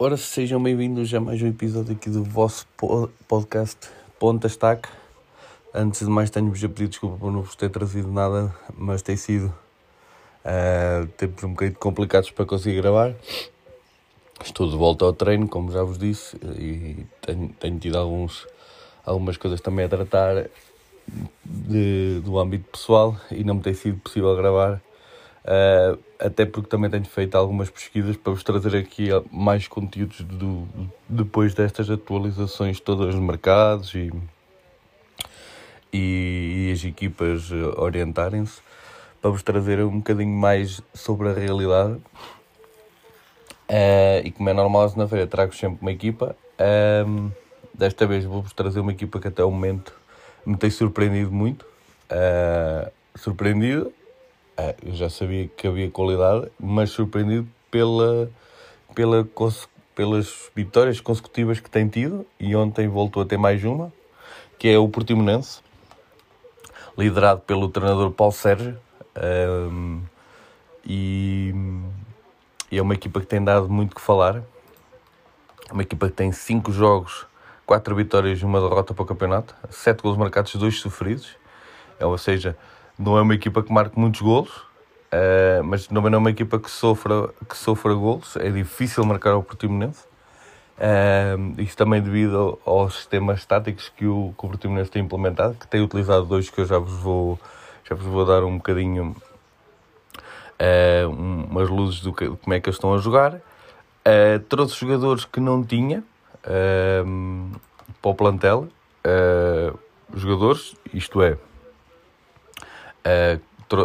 Ora, sejam bem-vindos a mais um episódio aqui do vosso podcast Ponta Estaque. Antes de mais, tenho-vos a pedir desculpa por não vos ter trazido nada, mas tem sido uh, tempos um bocadinho complicados para conseguir gravar. Estou de volta ao treino, como já vos disse, e tenho, tenho tido alguns, algumas coisas também a tratar de, do âmbito pessoal e não me tem sido possível gravar Uh, até porque também tenho feito algumas pesquisas para vos trazer aqui mais conteúdos do, depois destas atualizações todas nos mercados e, e, e as equipas orientarem-se para vos trazer um bocadinho mais sobre a realidade. Uh, e como é normal, na feira trago sempre uma equipa. Uh, desta vez vou-vos trazer uma equipa que até o momento me tem surpreendido muito. surpreendido é, eu já sabia que havia qualidade, mas surpreendido pela, pela, pelas vitórias consecutivas que tem tido e ontem voltou a ter mais uma, que é o Portimonense, liderado pelo treinador Paulo Sérgio. Um, e, e, é uma equipa que tem dado muito que falar. Uma equipa que tem 5 jogos, 4 vitórias e uma derrota para o campeonato, 7 gols marcados, 2 sofridos. É, ou seja, não é uma equipa que marque muitos golos, uh, mas também não é uma equipa que sofra, que sofra golos. É difícil marcar o Portimonense. Uh, isto também devido aos sistemas táticos que o, que o Portimonense tem implementado, que tem utilizado dois que eu já vos vou, já vos vou dar um bocadinho uh, umas luzes do que, como é que eles estão a jogar. Uh, trouxe jogadores que não tinha uh, para o plantel. Jogadores, isto é,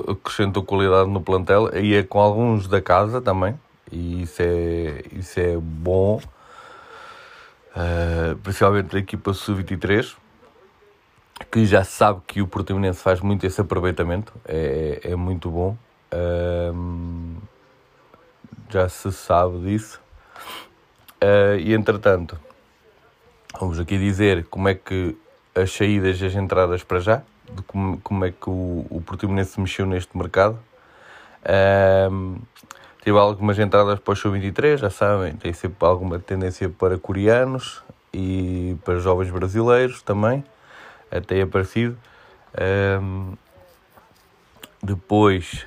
acrescentou qualidade no plantel e é com alguns da casa também, e isso é, isso é bom, uh, principalmente da equipa sub-23, que já sabe que o Portimonense faz muito esse aproveitamento, é, é muito bom, uh, já se sabe disso. Uh, e entretanto, vamos aqui dizer como é que as saídas e as entradas para já de como, como é que o, o Portimonense mexeu neste mercado. Um, tive algumas entradas para o show 23, já sabem, tem sempre alguma tendência para coreanos e para jovens brasileiros também, até aparecido. Um, depois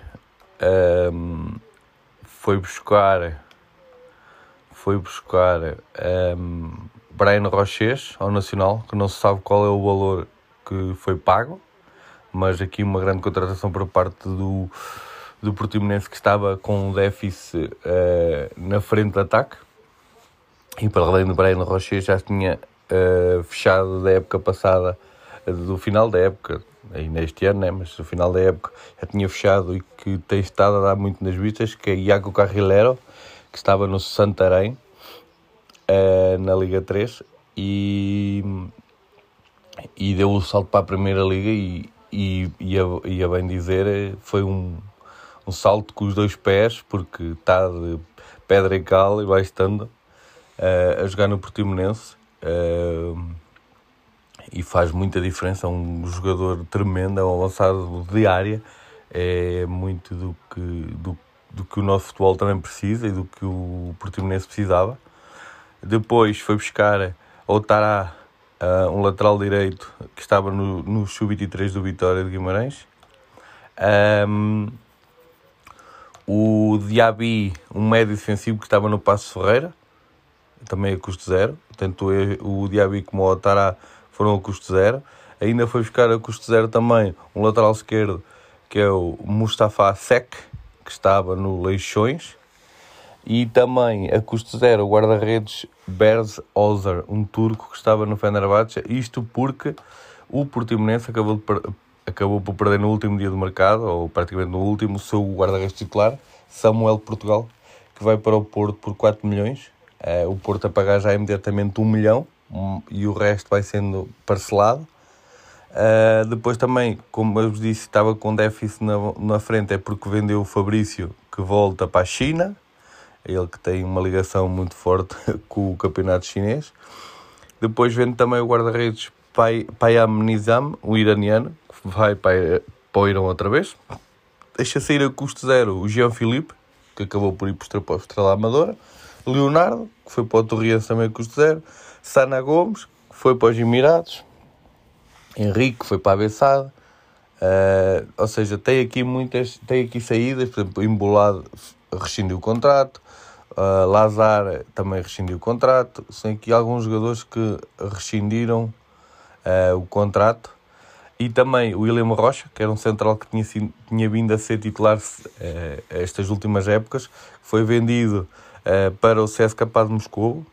um, foi buscar foi buscar um, Brian Roches ao Nacional, que não se sabe qual é o valor que foi pago mas aqui uma grande contratação por parte do, do Portimonense que estava com um déficit uh, na frente de ataque e para além do Brian Rocher já tinha uh, fechado da época passada, do final da época, ainda este ano, né? mas no final da época já tinha fechado e que tem estado a dar muito nas vistas, que é Iago Carrilero, que estava no Santarém, uh, na Liga 3, e, e deu o salto para a Primeira Liga e, e, e, a, e a bem dizer, foi um, um salto com os dois pés, porque está de pedra e cal e vai estando uh, a jogar no Portimonense uh, e faz muita diferença. É um jogador tremendo, é um avançado de área, é muito do que, do, do que o nosso futebol também precisa e do que o Portimonense precisava. Depois foi buscar o Tará uh, um lateral direito que estava no, no sub-23 do Vitória de Guimarães. Um, o Diaby, um médio defensivo que estava no Passo Ferreira, também a custo zero. Tanto o Diaby como o Otará foram a custo zero. Ainda foi buscar a custo zero também um lateral esquerdo que é o Mustafa Sek, que estava no Leixões. E também a custo zero o guarda-redes Berz Ozer, um turco que estava no Fenerbahçe. Isto porque o Portimonense acabou, acabou por perder no último dia do mercado, ou praticamente no último, o seu guarda-redes titular, Samuel Portugal, que vai para o Porto por 4 milhões. Uh, o Porto a pagar já imediatamente 1 milhão um, e o resto vai sendo parcelado. Uh, depois também, como eu vos disse, estava com déficit na, na frente, é porque vendeu o Fabrício, que volta para a China ele que tem uma ligação muito forte com o campeonato chinês. Depois vende também o guarda-redes Payam Nizam, um iraniano, que vai para, para o Irão outra vez. Deixa sair a custo zero o Jean Philippe, que acabou por ir para o Estrela Amadora. Leonardo, que foi para o Torriense também custo zero. Sana Gomes, que foi para os Emirados. Henrique, que foi para a Bessade. Uh, ou seja, tem aqui muitas, tem aqui saídas, por exemplo, Embolado rescindiu o contrato, uh, Lazar também rescindiu o contrato, são aqui alguns jogadores que rescindiram uh, o contrato e também o William Rocha, que era um central que tinha, tinha vindo a ser titular uh, estas últimas épocas, foi vendido para o CSKA de Moscou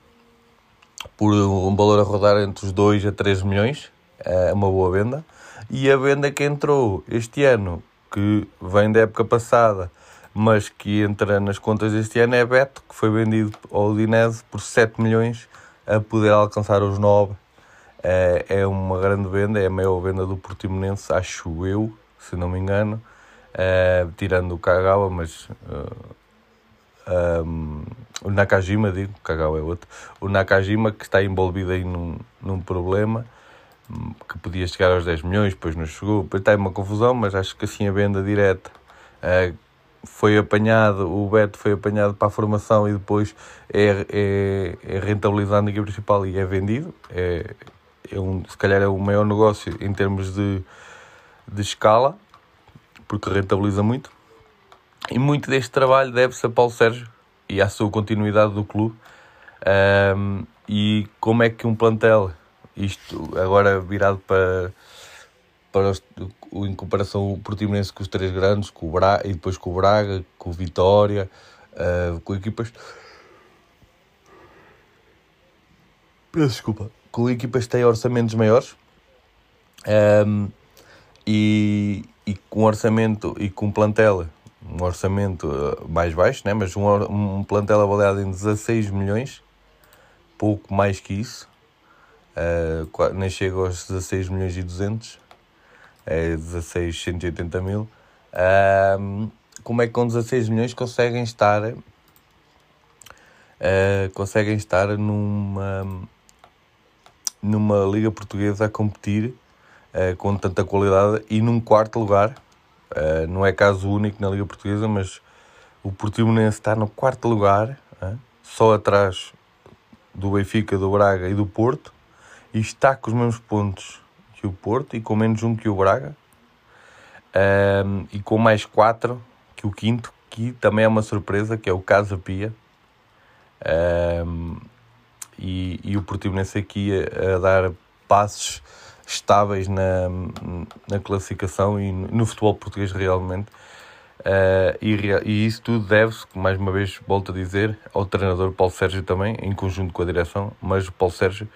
por um valor a rodar entre os 2 a 3 milhões, é uma boa venda. E a venda que entrou este ano, que vem da época passada, mas que entra nas contas deste ano, é Beto, que foi vendido ao Udinese por 7 milhões a poder alcançar os 9. É, é uma grande venda, é a maior venda do Portimonense, acho eu, se não me engano, é, tirando o Kagawa, mas uh, eh, um, o Nakajima, digo, Kagawa é outro, o Nakajima que está envolvido aí num, num problema que podia chegar aos 10 milhões, depois não chegou. Está uma confusão, mas acho que assim a venda direta uh, foi apanhado, o Beto foi apanhado para a formação e depois é, é, é rentabilizado na equipe principal e é vendido. É, é um, se calhar é o maior negócio em termos de, de escala, porque rentabiliza muito. E muito deste trabalho deve-se a Paulo Sérgio e à sua continuidade do clube. Um, e como é que um plantel isto agora virado para, para os, em comparação o Portimonense com os três grandes, com o Braga, e depois com o Braga, com o Vitória, uh, com equipas. Desculpa. Com equipas que têm orçamentos maiores um, ehm, e, e com orçamento e com plantel, um orçamento eh, mais baixo, né? mas um, um plantel avaliado em 16 milhões, pouco mais que isso, uh, nem chega aos 16 milhões e 200, é 16 180 mil. Como é que com 16 milhões conseguem estar uh, conseguem estar numa numa liga portuguesa a competir uh, com tanta qualidade e num quarto lugar uh, não é caso único na liga portuguesa mas o Portimonense está no quarto lugar só atrás do Benfica, do Braga e do Porto e está com os mesmos pontos que o Porto e com menos um que o Braga um, e com mais quatro que o quinto, que também é uma surpresa, que é o Casa Pia. Um, e, e, o Portimonense aqui a, a, dar passos estáveis na, na classificação e no futebol português realmente. Uh, e, e, isso tudo deve-se, mais uma vez volto a dizer, ao treinador Paulo Sérgio também, em conjunto com a direção, mas o Paulo Sérgio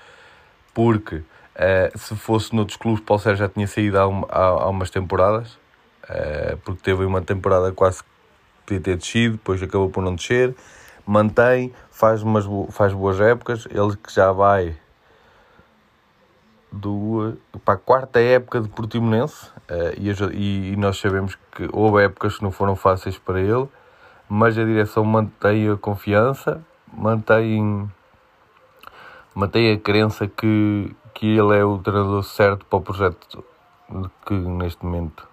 porque uh, se fosse noutros clubes, Paulo Sérgio já tinha saído há, um, há, há umas temporadas, uh, porque teve uma temporada quase que podia ter descido, depois acabou por não descer, mantém, faz, umas, faz boas épocas, ele que já vai do, para a quarta época de Portimonense, uh, e, e, nós sabemos que houve épocas que não foram fáceis para ele, mas a direção mantém a confiança, mantém mantém a crença que, que ele é o treinador certo para o projeto que neste momento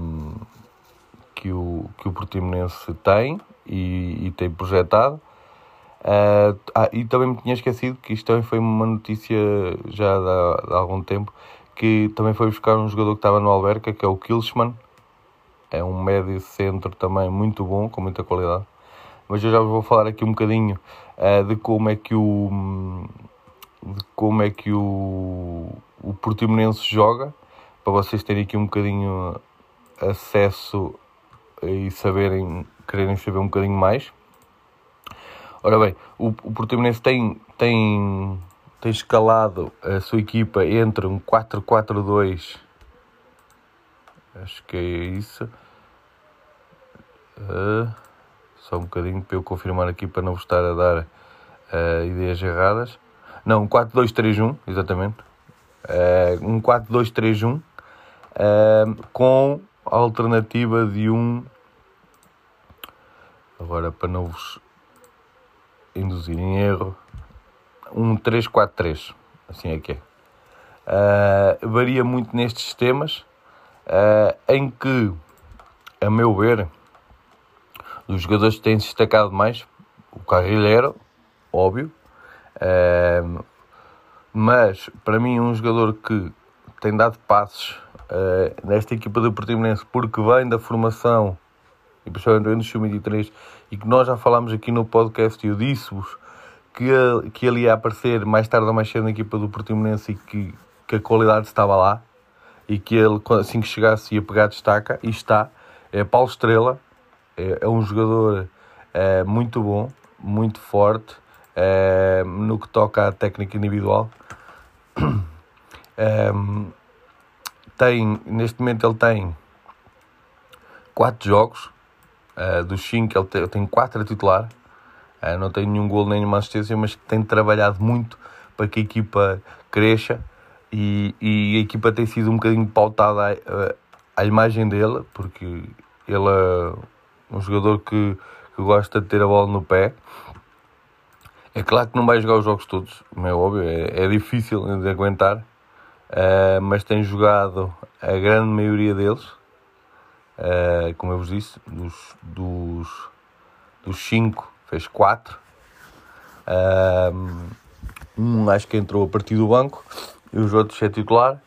um, que, o, que o Portimonense tem e, e tem projetado. Uh, ah, e também me tinha esquecido que isto também foi uma notícia já de, de algum tempo que também foi buscar um jogador que estava no Alberca, que é o Kilschmann. É um médio centro também muito bom, com muita qualidade mas eu já vou falar aqui um bocadinho uh, de como é que o de como é que o, o Portimonense joga, para vocês terem aqui um bocadinho acesso e saberem, quererem saber um bocadinho mais. Ora bem, o, o Portimonense tem, tem, tem escalado a sua equipa entre um 4-4-2, acho que é isso. Uh, só um bocadinho para eu confirmar aqui para não vos estar a dar uh, ideias erradas. Não, um 4-2-3-1, exatamente. Uh, um 4-2-3-1 uh, eh, com a alternativa de um. Agora, para não vos induzir em erro, um 3-4-3. Assim é que é. Uh, varia muito nestes sistemas, em que, a meu ver, os jogadores que têm se destacado mais, o carrilheiro, óbvio. Mas, para mim, um jogador que tem dado passos uh, nesta equipa do Portimonense porque vem da formação e principalmente no Sub-23 e que nós já falámos aqui no podcast e eu disse-vos que, que ele ia aparecer mais tarde ou mais cedo na equipa do Portimonense e que, que a qualidade estava lá e que ele assim que chegasse ia pegar destaca e está. É Paulo Estrela é, é um jogador é, muito bom muito forte é, no que toca à técnica individual é, tem, neste momento ele tem 4 jogos, uh, dos 5 ele, tem, tem 4 a titular, uh, não tem nenhum gol nem nenhuma assistência, mas tem trabalhado muito para que a equipa cresça e, e a equipa tem sido um bocadinho pautada à, à imagem dele, porque ele é um jogador que, que gosta de ter a bola no pé. É claro que não vai jogar os jogos todos, é óbvio, é, é difícil de aguentar, uh, mas tem jogado a grande maioria deles, uh, como eu vos disse, dos, dos, dos cinco fez quatro. Uh, um acho que entrou a partir do banco e os outros é titular.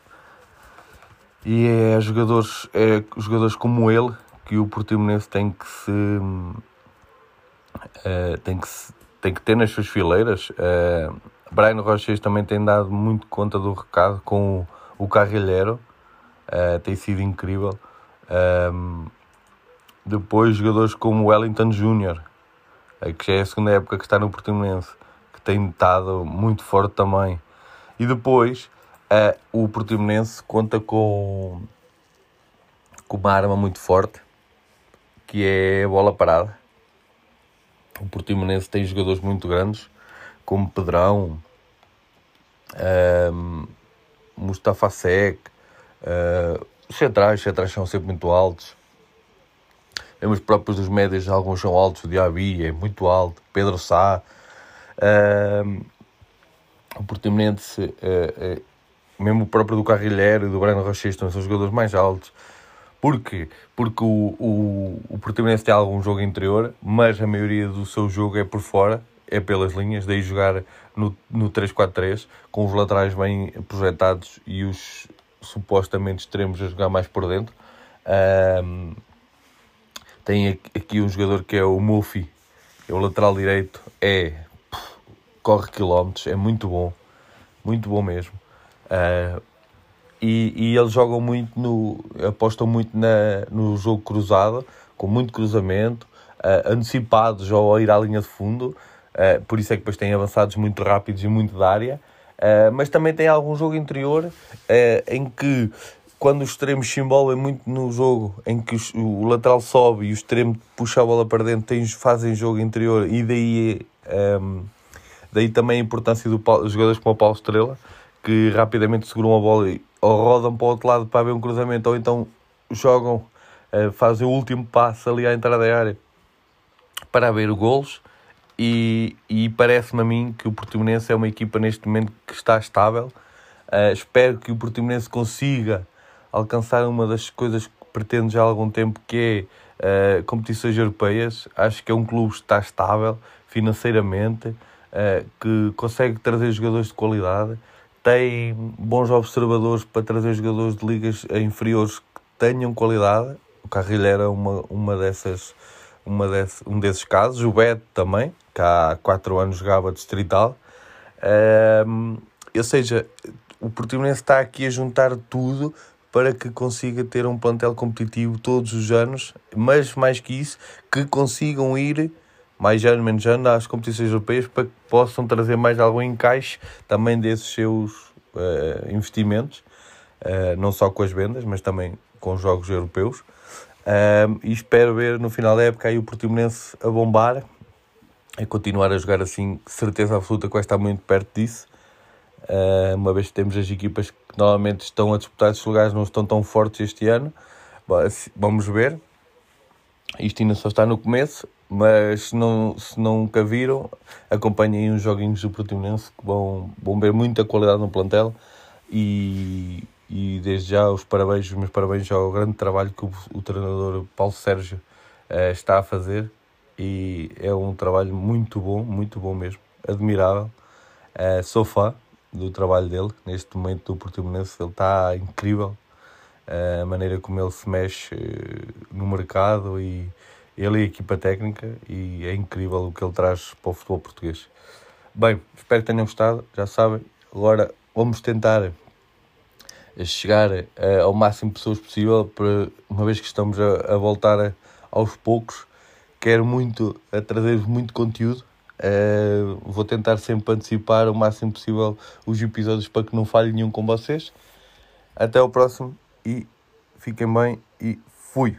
E é jogadores, é jogadores como ele que o Portimonense tem que se uh, tem que se, tem que ter nas suas fileiras. Uh, Brian Roches também tem dado muito conta do recado com o, o Carrilheiro, uh, tem sido incrível. Um, depois, jogadores como Wellington Júnior, uh, que já é a segunda época que está no Portimonense, que tem estado muito forte também. E depois, uh, o Portimonense conta com, com uma arma muito forte, que é a bola parada. O Portimonense tem jogadores muito grandes, como Pedrão, um, Mustafa Sek, uh, os centrais, os centrais são sempre muito altos. Mesmo os próprios dos médios, alguns são altos, o Diaby é muito alto, Pedro Sá. Uh, o Portimonense, uh, uh, mesmo o próprio do Carrilheiro e do Breno Roches são jogadores mais altos. Porquê? Porque o, o, o Portimonense tem algum jogo interior, mas a maioria do seu jogo é por fora é pelas linhas, daí jogar no, no 3-4-3, com os laterais bem projetados e os supostamente extremos a jogar mais por dentro. Um, tem aqui um jogador que é o Mufi, é o lateral direito, é corre quilómetros, é muito bom, muito bom mesmo. Uh, e, e eles jogam muito no. apostam muito na, no jogo cruzado, com muito cruzamento, uh, antecipados ao ir à linha de fundo. Uh, por isso é que depois têm avançados muito rápidos e muito da área. Uh, mas também tem algum jogo interior em que quando o extremo se envolvem muito no jogo, em que o, lateral sobe e o extremo puxa a bola para dentro, tem, fazem jogo interior e daí, um, ehm, daí também a importância dos do, jogadores como o Paulo Estrela, que rapidamente seguram a bola ou rodam para o outro lado para ver um cruzamento, ou então jogam, uh, fazem o último passo ali à entrada da área para ver golos e, e parece-me a mim que o Portimonense é uma equipa neste momento que está estável. Uh, espero que o Portimonense consiga alcançar uma das coisas que pretende já há algum tempo, que é uh, competições europeias. Acho que é um clube que está estável financeiramente, uh, que consegue trazer jogadores de qualidade, tem bons observadores para trazer jogadores de ligas inferiores que tenham qualidade. O Carrilheiro é uma, uma dessas, uma desse, um desses casos, o Beto também, que há 4 anos jogava distrital. Um, ou seja, o Portimonense está aqui a juntar tudo para que consiga ter um plantel competitivo todos os anos, mas mais que isso, que consigam ir mais ano, menos ano às competições europeias para que possam trazer mais algum encaixe também desses seus uh, investimentos, uh, não só com as vendas, mas também com os jogos europeus. Uh, e espero ver no final da época aí o Portimonense a bombar é continuar a jogar assim, certeza absoluta que vai estar muito perto disso. Uh, uma vez que temos as equipas que normalmente estão a disputar esses lugares, não estão tão fortes este ano. Vamos ver. Isto ainda só está no começo, mas se, não, se nunca viram, acompanhem os joguinhos do Portimonense que vão, vão ver muita qualidade no plantel e, e desde já os parabéns, os meus parabéns ao grande trabalho que o, o treinador Paulo Sérgio uh, está a fazer e é um trabalho muito bom, muito bom mesmo, admirável. Uh, sou fã do trabalho dele neste momento do Portimonense, ele está incrível. A maneira como ele se mexe no mercado e ele e a equipa técnica e é incrível o que ele traz para o futebol português. Bem, espero que tenham gostado, já sabem. Agora vamos tentar chegar uh, ao máximo de pessoas possível, para, uma vez que estamos a, voltar aos poucos. Quero muito trazer-vos muito conteúdo. Uh, vou tentar sempre antecipar o máximo possível os episódios para que não falhe nenhum com vocês. Até o próximo e fiquem bem e fui!